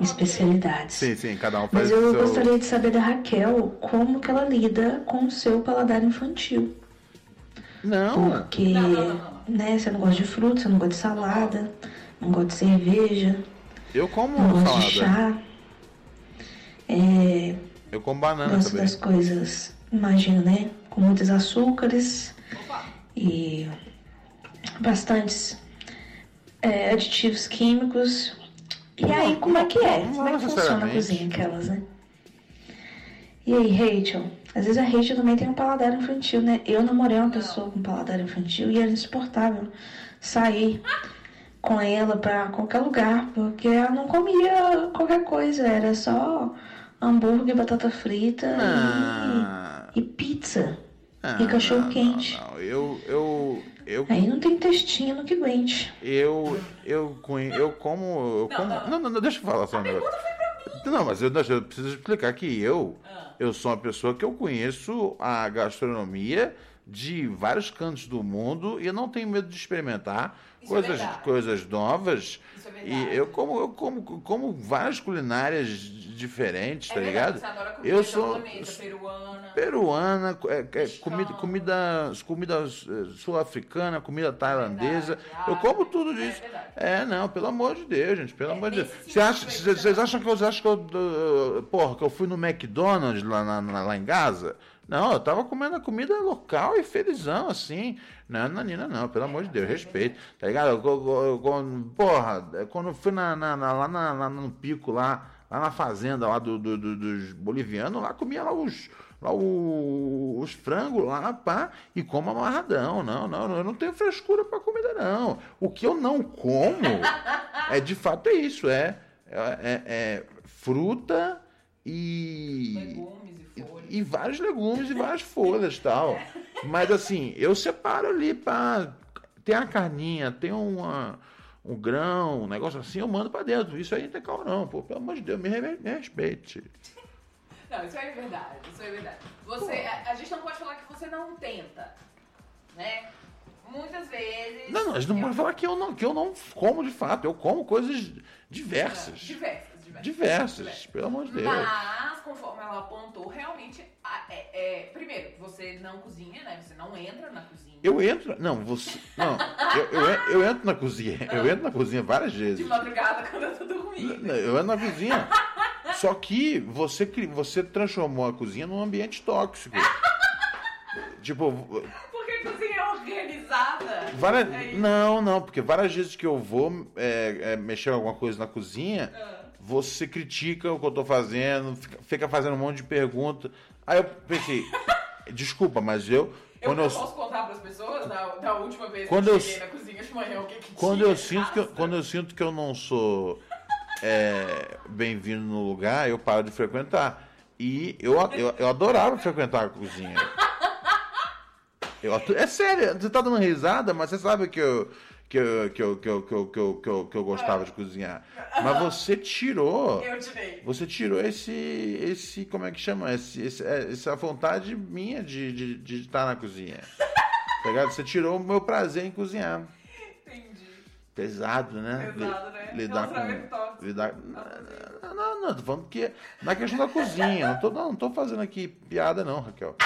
especialidades. Sim, sim, cada um faz Mas eu seu. gostaria de saber da Raquel como que ela lida com o seu paladar infantil. Não, Porque, né, você não gosta de fruta, você não gosta de salada, não gosta de cerveja, eu como não de salada. chá. É, Eu como banana gosto também. das coisas, imagino, né? Com muitos açúcares e bastantes é, aditivos químicos. E aí, como é que é? Não Como é que funciona a cozinha aquelas, né? E aí, Rachel? Às vezes a Rachel também tem um paladar infantil, né? Eu namorei uma pessoa com paladar infantil e era insuportável sair *laughs* com ela pra qualquer lugar, porque ela não comia qualquer coisa, era só hambúrguer, batata frita Ah, e, e pizza. ah, e cachorro não, quente. Não, não. Eu, eu, eu, Aí não tem intestino que aguente. eu, eu, eu como, eu como. Não, não, não, deixa eu falar só um negócio. Não, mas eu, eu preciso explicar que eu, eu sou uma pessoa que eu conheço a gastronomia de vários cantos do mundo e eu não tenho medo de experimentar Isso é coisas, coisas novas. Isso é e eu como, eu como, como várias culinárias diferentes, É tá verdade, ligado? Você adora comida Eu sou peruana. peruana, é, é, comida, comida, comida eh, sul-africana, comida tailandesa. Verdade, eu como árabe. tudo É verdade. É, não, pelo amor de Deus, gente, pelo É, amor de Deus. acha, vocês vocês acham que eu, acham que eu, porra, que eu fui no McDonald's lá, na- lá em Gaza? Não, eu tava comendo a comida local e felizão, assim. Não, Nanina, não, pelo amor de Deus, respeito. Tá ligado? Eu- eu- eu- eu- porra, quando fui na, na- na- lá, lá no pico, lá, lá na fazenda lá do, do- do- dos bolivianos, lá comia lá os. Lá o- os frangos lá, pá, e como amarradão. Não, não, eu não tenho frescura pra comida, não. O que eu não como é de fato é isso, é, é, é- é fruta e. Legumes e vários legumes e várias folhas tal. Mas assim, eu separo ali pra. Tem a carninha, tem uma, um grão, um negócio assim, eu mando pra dentro. Isso aí não tem calma, não. Pô, pelo amor de Deus, me, me respeite. Não, isso aí é verdade, isso aí é verdade. Você, a, a gente não pode falar que você não tenta, né? Muitas vezes... Não, não, a gente não eu- pode falar que eu não, que eu não como de fato. Eu como coisas diversas. Diversas, diversas. Diversas, pelo amor de Deus. Mas, conforme ela apontou, realmente, é, é- primeiro, você não cozinha, né? Você não entra na cozinha. Eu entro. Não, você. Não, eu, eu, eu entro na cozinha. Eu entro na cozinha várias De vezes. madrugada, *laughs* quando eu tô dormindo. Eu entro na cozinha. Só que você, você transformou a cozinha num ambiente tóxico. Tipo, Porque a cozinha é organizada. várias, É não, não, porque várias vezes que eu vou é, é, mexer alguma coisa na cozinha, Ah. Você critica o que eu tô fazendo, fica, fica fazendo um monte de pergunta. Aí eu pensei, *laughs* desculpa, mas eu. Eu, Quando eu, posso contar pras pessoas da, da última vez Quando que eu eu- cheguei na cozinha de manhã o que, que quando eu sinto que eu, quando eu sinto que eu não sou é, bem-vindo no lugar, eu paro de frequentar. E eu, eu, eu adorava frequentar a cozinha. Eu é sério, você tá dando risada, mas você sabe que eu, que eu, que eu, que eu, que eu, que eu, que eu, que eu gostava de cozinhar. Mas você tirou. Eu tirei. Você tirou esse, esse, como é que chama? Esse, esse- é, essa vontade minha de, de, de estar na cozinha. Tá ligado? Você tirou o meu prazer em cozinhar. Entendi. Pesado, né? Pesado, né? Lidar com. tóxico. Lidar... Não, não, não, tô falando que na questão da cozinha. Não tô, não, não tô fazendo aqui piada, não, Raquel.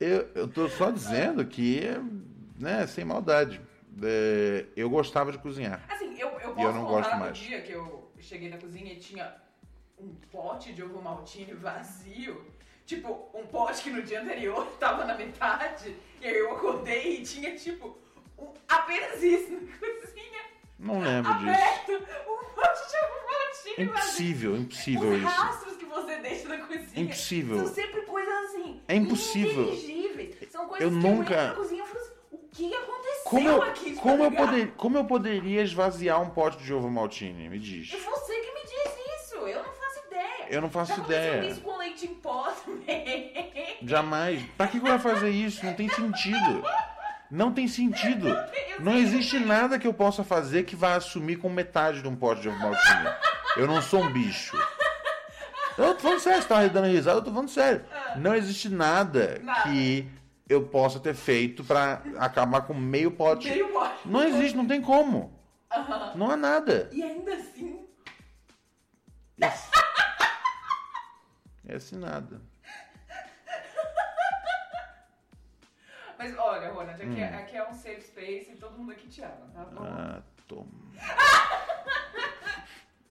Eu, eu tô só dizendo que, né, sem maldade. é, eu gostava de cozinhar. Assim, eu, eu posso E eu não gosto mais. dia que eu cheguei na cozinha e tinha um pote de ovo maltine vazio. Tipo, um pote que no dia anterior *laughs* tava na metade. E aí eu acordei e tinha, tipo, um- apenas isso na cozinha. Não lembro disso. Aberto. Um pote de. Impossível, impossível Os isso. rastros que você deixa na cozinha Impossível. são sempre coisas assim. É impossível. São coisas Eu que nunca- eu na cozinha e falo assim, o que aconteceu Como eu, aqui? como, eu poder, como eu poderia esvaziar um pote de ovo maltine? Me diz. E você que me diz isso, eu não faço ideia. Eu não faço Já ideia. isso com leite em pó também. Jamais. Pra que eu ia fazer isso? Não tem sentido. Não tem sentido. *laughs* Não existe nada que eu possa fazer que vá assumir com metade de um pote de ovo maltine. Eu não sou um bicho. Eu tô falando sério, você tá dando risada, eu tô falando sério. Não existe nada que eu possa ter feito pra acabar com meio pote. Meio pote. Não existe, não tem como. Aham. Não há nada. E ainda assim, É assim nada. Mas olha, Ronald, aqui, Hum. é- aqui é um safe space e todo mundo aqui te ama, tá bom? Ah, toma. *laughs*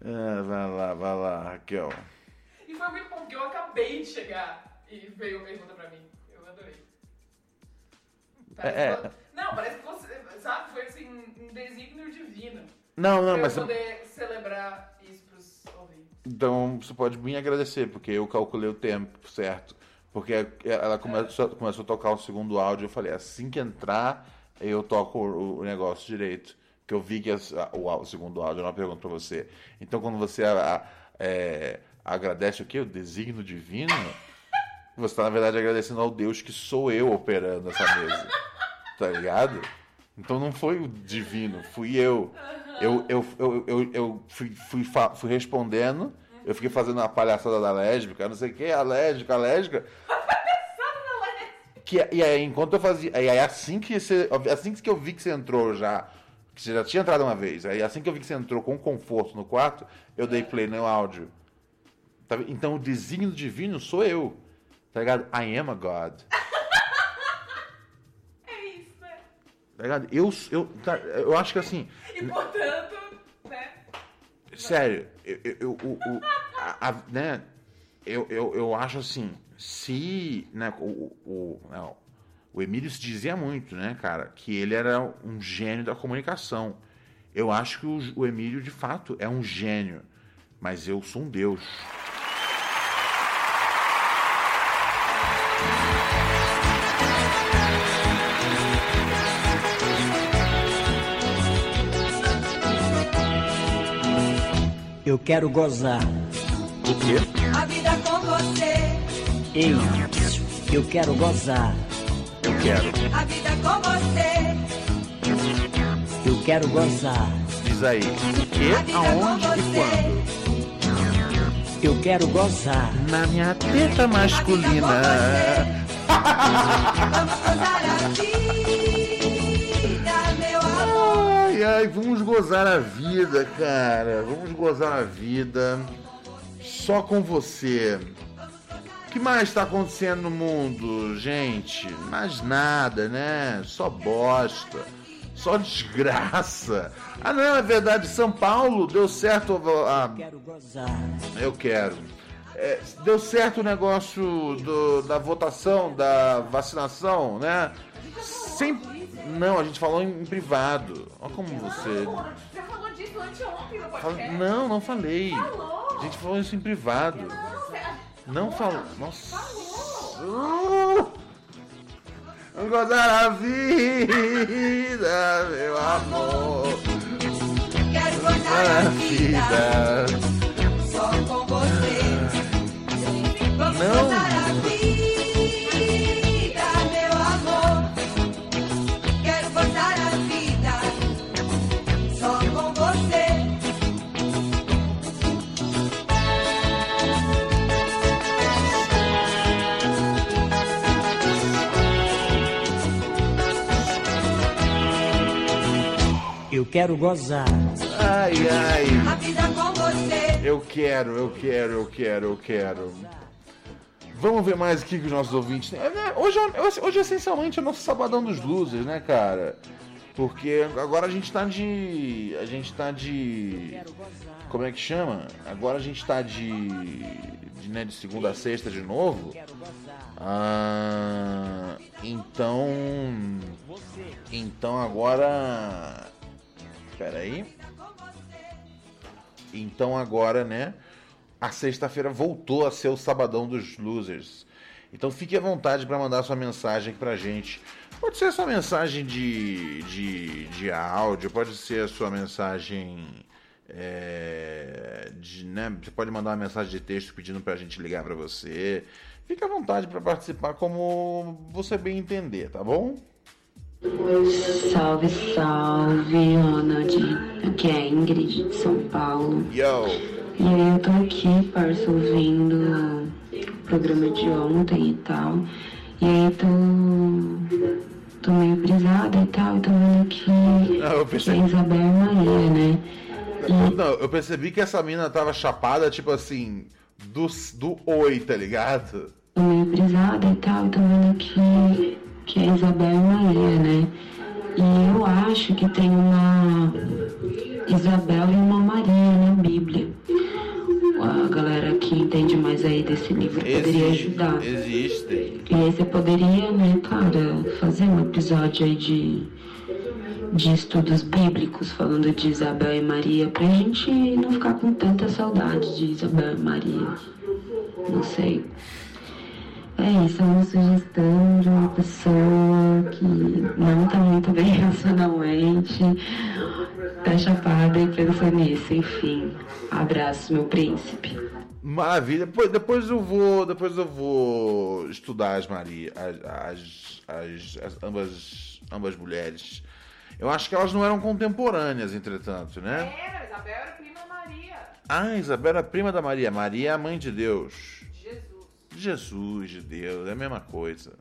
É, vai lá, vai lá, Raquel. E foi muito bom, porque eu acabei de chegar e veio a pergunta pra mim. Eu adorei. Parece É, que- Não, parece que você, sabe, foi assim, um desígnio divino. Não, não, pra mas. eu poder celebrar isso pros ouvintes. Então você pode me agradecer, porque eu calculei o tempo certo. Porque ela começou, começou a tocar o segundo áudio, eu falei, assim que entrar, eu toco o negócio direito. Que eu vi que as, a, o, o, segundo áudio, não pergunta pra você. Então quando você a, é, agradece o quê? O designo divino, você está, na verdade, agradecendo ao Deus que sou eu operando essa mesa. Tá ligado? Então não foi o divino, fui eu. Eu, eu, eu, eu, eu fui, fui, fui respondendo, eu fiquei fazendo a palhaçada da lésbica, não sei o que, a lésbica, a lésbica. Que, e aí, enquanto eu fazia. E aí, assim que, você, assim que eu vi que você entrou já, que você já tinha entrado uma vez, aí assim que eu vi que você entrou com conforto no quarto, eu dei play no áudio. Tá, então o desígnio divino sou eu. Tá ligado? I am a God. *laughs* Tá ligado? Eu, eu, tá, eu acho que assim. E portanto, né? Sério, eu, eu, eu, a, a, né, eu, eu, eu acho assim, se né, o, o, não, o Emílio se dizia muito, né, cara, que ele era um gênio da comunicação. Eu acho que o, o Emílio, de fato, é um gênio, mas eu sou um deus. Eu quero gozar. O quê? A vida com você. Ei, eu quero gozar. Eu quero. A vida com você. Eu quero gozar. Diz aí. O quê? Aonde e quando? Eu quero gozar. Na minha teta masculina. *laughs* Vamos gozar a vida, meu amor. Ai, ai, vamos gozar a vida, cara. Vamos gozar a vida. Só com você. O que mais está acontecendo no mundo, gente? Mais nada, né? Só bosta. Só *laughs* desgraça. Ah, não, é verdade. São Paulo deu certo. A... Quero gozar. Eu quero. É, deu certo o negócio do, da votação, da vacinação, né? Sem... Não, a gente falou em, em privado. Olha como você. Não, você falou disso anteontem no podcast. Não, não falei. Falou. A gente falou isso em privado. Não. Não falou. Nossa. Falou. Uh! Vamos gozar a vida, meu amor. Quero Gozar gozar a vida. Só com você. Vamos Não. gozar a vida, Eu quero gozar. Ai, ai. A vida com você. Eu quero, eu quero, eu quero, eu quero. Vamos ver mais o que os nossos ouvintes têm. É, né, Hoje, é- hoje, essencialmente, é o nosso sabadão dos losers, né, cara? Porque agora a gente tá de. A gente tá de. Como é que chama? Agora a gente tá de. de, né, de segunda a sexta de novo. Ah, então. Então agora. Espera aí. Então agora, né? A sexta-feira voltou a ser o sabadão dos losers. Então fique à vontade para mandar sua mensagem aqui pra gente. Pode ser a sua mensagem de, de, de áudio, pode ser a sua mensagem. é, de, né? Você pode mandar uma mensagem de texto pedindo pra gente ligar pra você. Fique à vontade para participar como você bem entender, tá bom? Salve, salve, de... aqui é a Ingrid, de São Paulo. Yo! E aí eu tô aqui, parça, ouvindo o programa de ontem e tal. E aí tô, tô meio brisada e tal, e tô vendo que, Ah, eu percebi. é Isabel e Maria, né? Não, eu percebi que essa mina tava chapada, tipo assim, do, do oi, tá ligado? Tô meio brisada e tal, e tô vendo que, que é Isabel e Maria, né? E eu acho que tem uma Isabel e uma Maria na Bíblia. A galera que entende mais aí desse livro poderia ajudar. Existem. E aí você poderia, né, cara, fazer um episódio aí de, de estudos bíblicos falando de Isabel e Maria, pra gente não ficar com tanta saudade de Isabel e Maria. Não sei. É isso, é uma sugestão de uma pessoa que não tá muito bem *laughs* racionalmente, tá chapada e pensa nisso, enfim. Abraço, meu príncipe. Maravilha. Depois, depois eu vou, depois eu vou estudar as Maria, as, as, as- as- ambas, ambas mulheres. Eu acho que elas não eram contemporâneas, entretanto, né? Era, Isabel era prima Maria. Ah, Isabel era prima da Maria. Maria é a mãe de Deus. Jesus. Jesus de Deus, é a mesma coisa.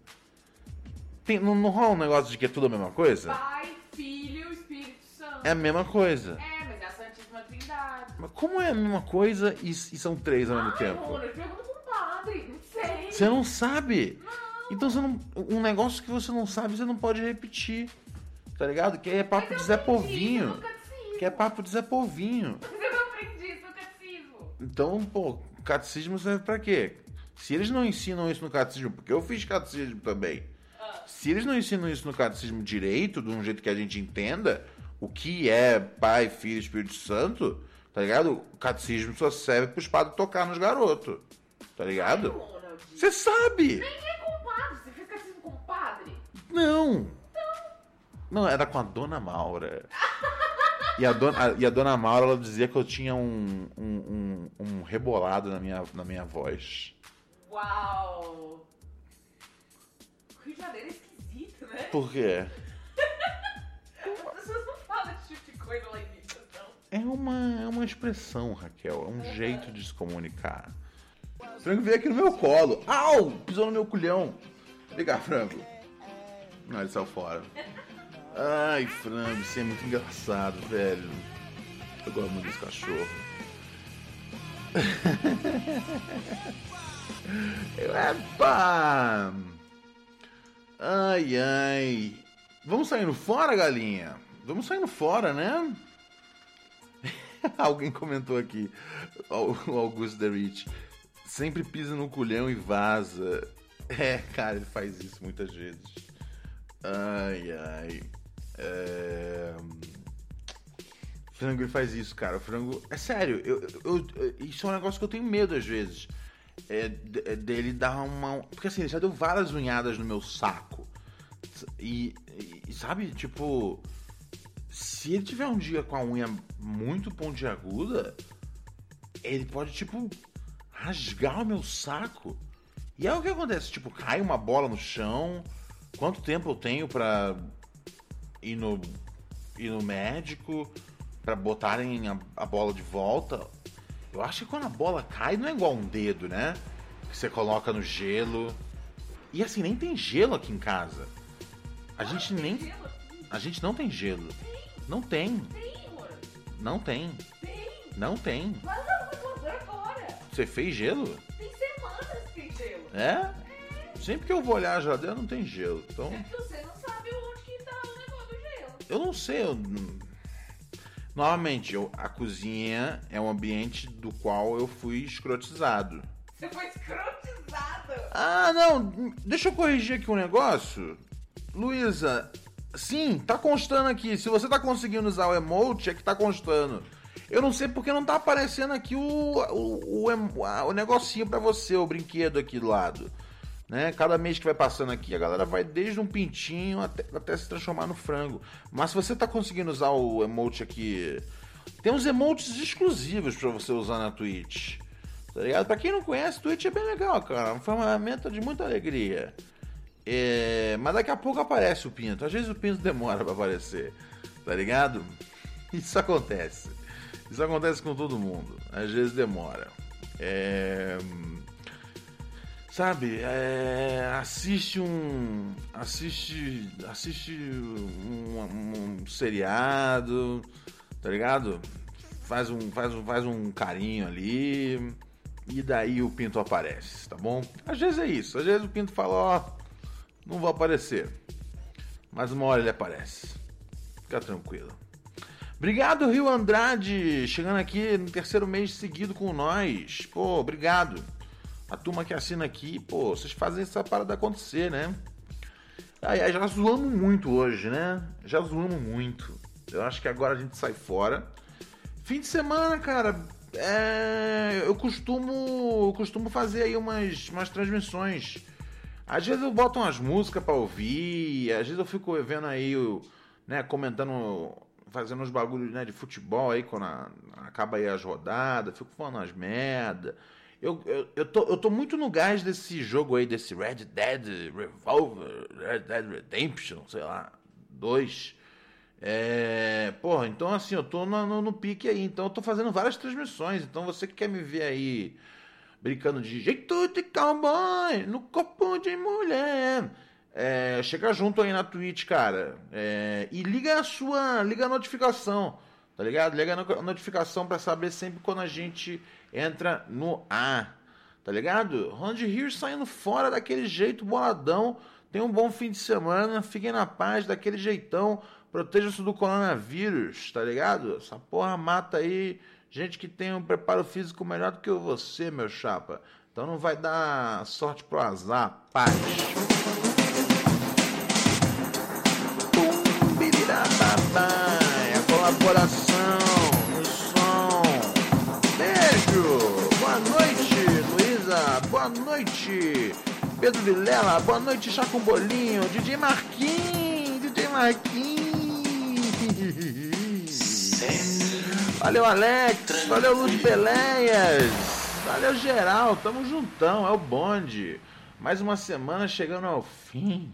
Tem- não, não rola um negócio de que é tudo a mesma coisa? Pai, Filho, Espírito Santo. É a mesma coisa. É, mas é a Santíssima Trindade. Mas como é a mesma coisa e, e são três ao mesmo Ai, tempo? Mona, pergunta pro padre. Não sei. Você não sabe. Então você não. Um negócio que você não sabe, você não pode repetir. Tá ligado? Que é papo de Zé Povinho. Que é papo de Zé Povinho. Mas *laughs* eu não aprendi isso no catecismo. Então, pô, catecismo serve pra quê? Se eles não ensinam isso no catecismo, porque eu fiz catecismo também. Se eles não ensinam isso no catecismo direito, de um jeito que a gente entenda, o que é Pai, Filho Espírito Santo, tá ligado? O catecismo só serve pros padres tocar nos garotos. Tá ligado? Você sabe! Nem é com o padre. Você fez catecismo com o padre? Não! Não, era com a Dona Maura. E a dona, e a dona Maura, ela dizia que eu tinha um, um, um, um rebolado na minha, na minha voz. Uau. O Rio de Janeiro é esquisito, né? Por quê? As pessoas não falam esse tipo de coisa lá em Minas, não. É uma, é uma expressão, Raquel. É um jeito de se comunicar. Frango veio aqui no meu colo. Au! Pisou no meu culhão. Vem cá, Frango. Não, ele saiu fora. Ai, Frango, você é muito engraçado, velho. Eu gosto muito desse cachorro. *laughs* Epa! Ai, ai. Vamos saindo fora, galinha? Vamos saindo fora, né? *laughs* Alguém comentou aqui, o Augusto Derrich. Sempre pisa no culhão e vaza. *laughs* É, cara, ele faz isso muitas vezes. Ai, ai. É... Frango, ele faz isso, cara. Frango. É sério, eu, eu- eu- isso é um negócio que eu tenho medo às vezes. É, é dele dar uma. Porque assim, ele já deu várias unhadas no meu saco. E, e- sabe, tipo. Se ele tiver um dia com a unha muito pontiaguda, ele pode, tipo, rasgar o meu saco. E aí o que acontece? Tipo, cai uma bola no chão. Quanto tempo eu tenho pra ir no, ir no médico? Pra botarem a, a bola de volta? Eu acho que quando a bola cai não é igual um dedo, né? Que você coloca no gelo. E assim, nem tem gelo aqui em casa. A gente nem. A gente não tem gelo. Não tem. Não tem. Não tem. Mas não, mas vou agora. Você fez gelo? Tem semanas que tem gelo. É? Sempre que eu vou olhar a geladeira não tem gelo. Então, É porque você não sabe onde que tá o negócio do gelo. eu não sei. Eu... Novamente, eu- a cozinha é um ambiente do qual eu fui escrotizado. Você foi escrotizado. Ah, não. Deixa eu corrigir aqui um negócio. Luísa, sim, tá constando aqui. Se você tá conseguindo usar o emote, é que tá constando. Eu não sei porque não tá aparecendo aqui o, o, o, a- o negocinho pra você, o brinquedo aqui do lado. Né? Cada mês que vai passando aqui, a galera vai desde um pintinho até, até se transformar no frango. Mas se você tá conseguindo usar o emote aqui. Tem uns emotes exclusivos pra você usar na Twitch. Tá ligado? Pra quem não conhece, Twitch é bem legal, cara. Uma ferramenta de muita alegria. É, Mas daqui a pouco aparece o pinto. Às vezes o pinto demora pra aparecer. Tá ligado? *laughs* Isso acontece. Isso acontece com todo mundo. Às vezes demora. É... Sabe, é, assiste um. Assiste. Assiste um, um seriado, tá ligado? Faz um, faz, um, faz um carinho ali. E daí o pinto aparece, tá bom? Às vezes é isso. Às vezes o pinto fala, ó, não vou aparecer. Mas uma hora ele aparece. Fica tranquilo. Obrigado, Rio Andrade, chegando aqui no terceiro mês seguido com nós. Pô, obrigado. A turma que assina aqui, pô, vocês fazem essa parada acontecer, né? Ai, já zoamos muito hoje, né? Já zoamos muito. Eu acho que agora a gente sai fora. Fim de semana, cara, é, eu costumo eu costumo fazer aí umas, umas transmissões. Às vezes eu boto umas músicas pra ouvir, às vezes eu fico vendo aí, né, comentando, fazendo uns bagulhos né, de futebol aí quando a- acaba aí as rodadas, fico falando umas merda. Eu, eu, eu, tô, eu tô muito no gás desse jogo aí, desse Red Dead Revolver, Red Dead Redemption, sei lá, 2. É, porra, então assim, eu tô no, no, no pique aí, então eu tô fazendo várias transmissões. Então você que quer me ver aí brincando de jeito de cowboy no corpo de mulher. É, chega junto aí na Twitch, cara. É, e liga a sua. Liga a notificação. Tá ligado? Liga a no- notificação pra saber sempre quando a gente entra no ar. Tá ligado? Ronald Here saindo fora daquele jeito boladão. Tenha um bom fim de semana. Fiquem na paz daquele jeitão. Protejam-se do coronavírus, tá ligado? Essa porra mata aí gente que tem um preparo físico melhor do que você, meu chapa. Então não vai dar sorte pro azar. Paz. É a colaboração noite, Pedro Vilela. Boa noite, Chá com Bolinho. DJ Marquinhos. DJ Marquinhos. Valeu, Alex. Valeu, Luz Beleias. Valeu, geral. Tamo juntão. É o bonde. Mais uma semana chegando ao fim.